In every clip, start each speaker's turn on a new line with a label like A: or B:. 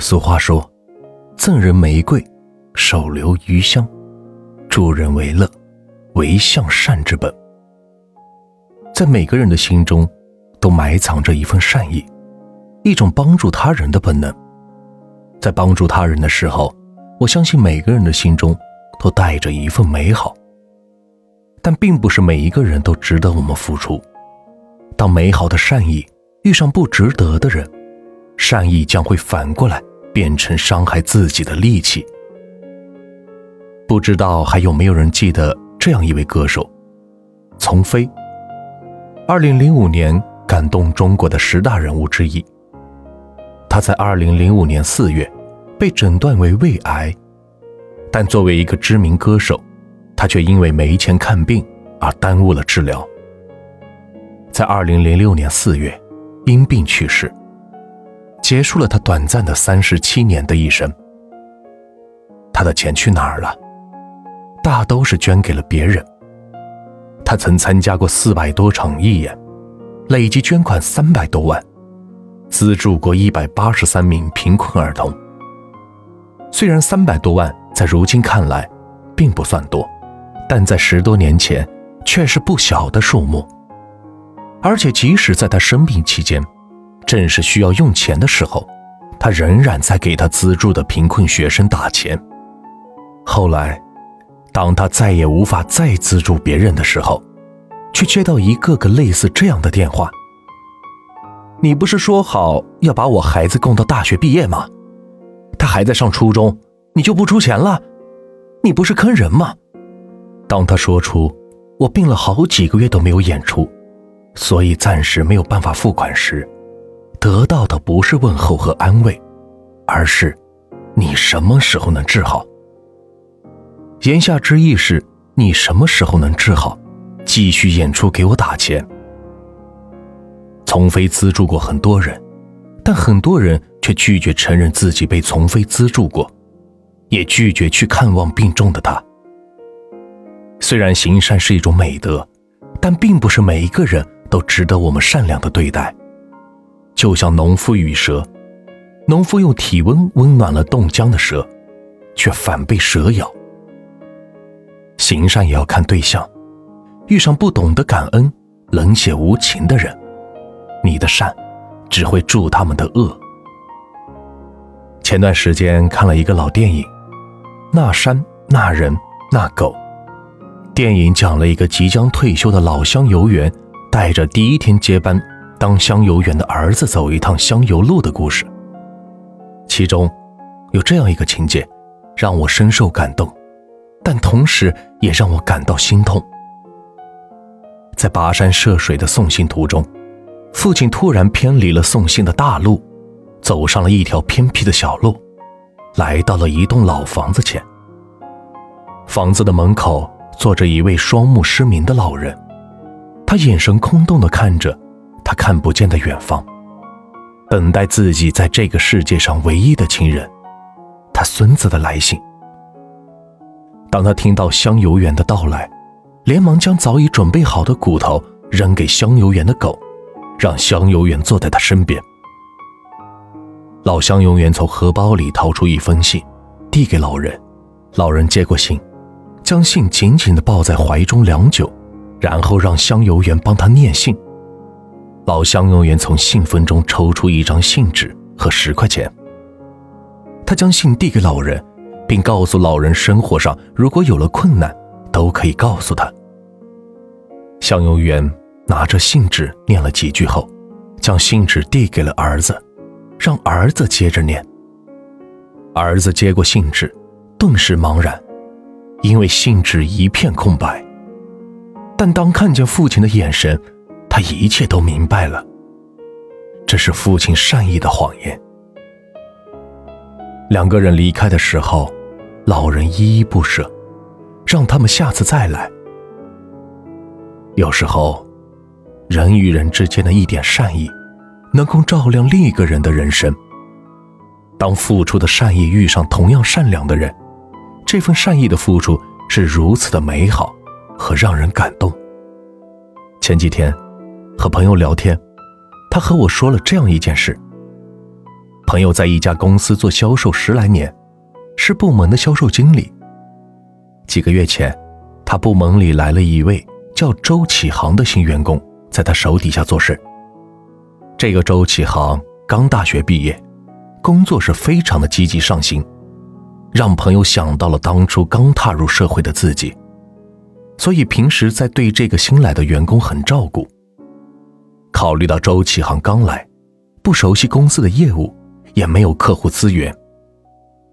A: 俗话说：“赠人玫瑰，手留余香；助人为乐，为向善之本。”在每个人的心中，都埋藏着一份善意，一种帮助他人的本能。在帮助他人的时候，我相信每个人的心中都带着一份美好。但并不是每一个人都值得我们付出。当美好的善意遇上不值得的人，善意将会反过来。变成伤害自己的利器。不知道还有没有人记得这样一位歌手，丛飞。二零零五年感动中国的十大人物之一。他在二零零五年四月被诊断为胃癌，但作为一个知名歌手，他却因为没钱看病而耽误了治疗。在二零零六年四月，因病去世。结束了他短暂的三十七年的一生。他的钱去哪儿了？大都是捐给了别人。他曾参加过四百多场义演，累计捐款三百多万，资助过一百八十三名贫困儿童。虽然三百多万在如今看来并不算多，但在十多年前却是不小的数目。而且即使在他生病期间，正是需要用钱的时候，他仍然在给他资助的贫困学生打钱。后来，当他再也无法再资助别人的时候，却接到一个个类似这样的电话：“你不是说好要把我孩子供到大学毕业吗？他还在上初中，你就不出钱了？你不是坑人吗？”当他说出“我病了好几个月都没有演出，所以暂时没有办法付款”时，得到的不是问候和安慰，而是“你什么时候能治好？”言下之意是你什么时候能治好，继续演出给我打钱。丛飞资助过很多人，但很多人却拒绝承认自己被丛飞资助过，也拒绝去看望病重的他。虽然行善是一种美德，但并不是每一个人都值得我们善良的对待。就像农夫与蛇，农夫用体温温暖了冻僵的蛇，却反被蛇咬。行善也要看对象，遇上不懂得感恩、冷血无情的人，你的善只会助他们的恶。前段时间看了一个老电影《那山那人那狗》，电影讲了一个即将退休的老乡游园，带着第一天接班。当香油员的儿子走一趟香油路的故事，其中有这样一个情节，让我深受感动，但同时也让我感到心痛。在跋山涉水的送信途中，父亲突然偏离了送信的大路，走上了一条偏僻的小路，来到了一栋老房子前。房子的门口坐着一位双目失明的老人，他眼神空洞地看着。他看不见的远方，等待自己在这个世界上唯一的亲人，他孙子的来信。当他听到香油园的到来，连忙将早已准备好的骨头扔给香油园的狗，让香油园坐在他身边。老香油园从荷包里掏出一封信，递给老人。老人接过信，将信紧紧地抱在怀中良久，然后让香油员帮他念信。老香油员从信封中抽出一张信纸和十块钱，他将信递给老人，并告诉老人，生活上如果有了困难，都可以告诉他。向用员拿着信纸念了几句后，将信纸递给了儿子，让儿子接着念。儿子接过信纸，顿时茫然，因为信纸一片空白。但当看见父亲的眼神，他一切都明白了，这是父亲善意的谎言。两个人离开的时候，老人依依不舍，让他们下次再来。有时候，人与人之间的一点善意，能够照亮另一个人的人生。当付出的善意遇上同样善良的人，这份善意的付出是如此的美好和让人感动。前几天。和朋友聊天，他和我说了这样一件事：朋友在一家公司做销售十来年，是部门的销售经理。几个月前，他部门里来了一位叫周启航的新员工，在他手底下做事。这个周启航刚大学毕业，工作是非常的积极上心，让朋友想到了当初刚踏入社会的自己。所以平时在对这个新来的员工很照顾。考虑到周启航刚来，不熟悉公司的业务，也没有客户资源，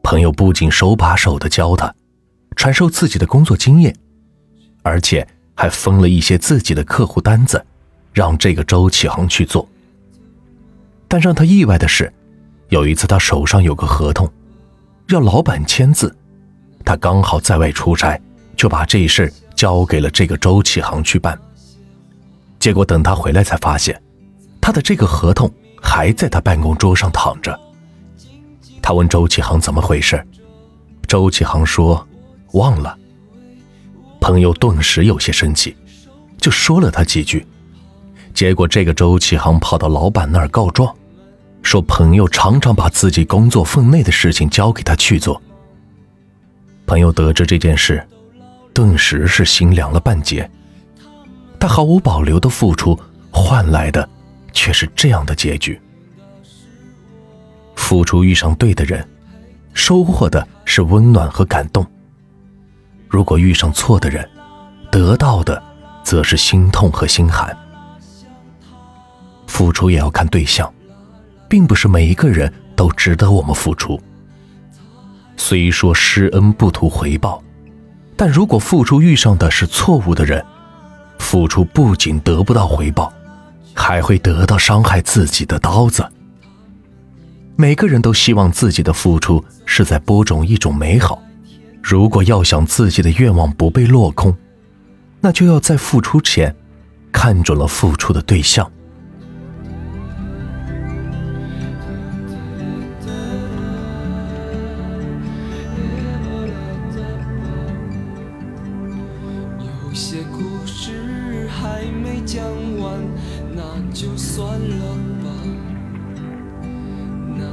A: 朋友不仅手把手的教他，传授自己的工作经验，而且还分了一些自己的客户单子，让这个周启航去做。但让他意外的是，有一次他手上有个合同，要老板签字，他刚好在外出差，就把这事交给了这个周启航去办。结果等他回来才发现，他的这个合同还在他办公桌上躺着。他问周启航怎么回事，周启航说忘了。朋友顿时有些生气，就说了他几句。结果这个周启航跑到老板那儿告状，说朋友常常把自己工作分内的事情交给他去做。朋友得知这件事。顿时是心凉了半截。他毫无保留的付出，换来的却是这样的结局。付出遇上对的人，收获的是温暖和感动；如果遇上错的人，得到的则是心痛和心寒。付出也要看对象，并不是每一个人都值得我们付出。虽说施恩不图回报。但如果付出遇上的是错误的人，付出不仅得不到回报，还会得到伤害自己的刀子。每个人都希望自己的付出是在播种一种美好。如果要想自己的愿望不被落空，那就要在付出前看准了付出的对象。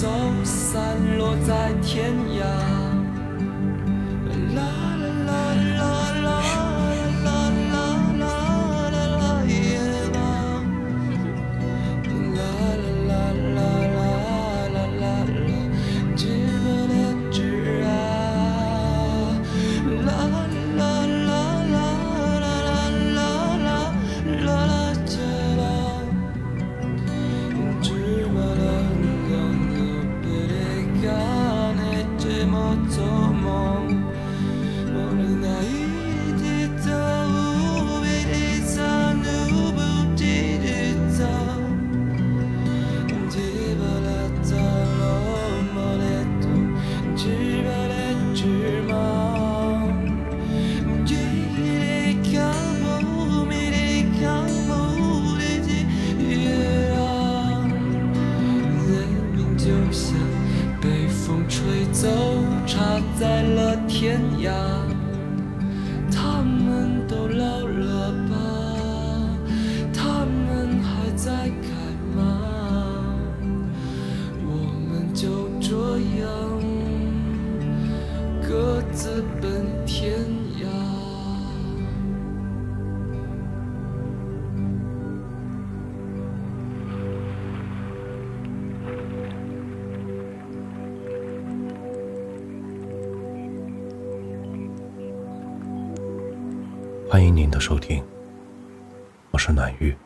B: 走，散落在天涯。Yeah.
A: 欢迎您的收听，我是暖玉，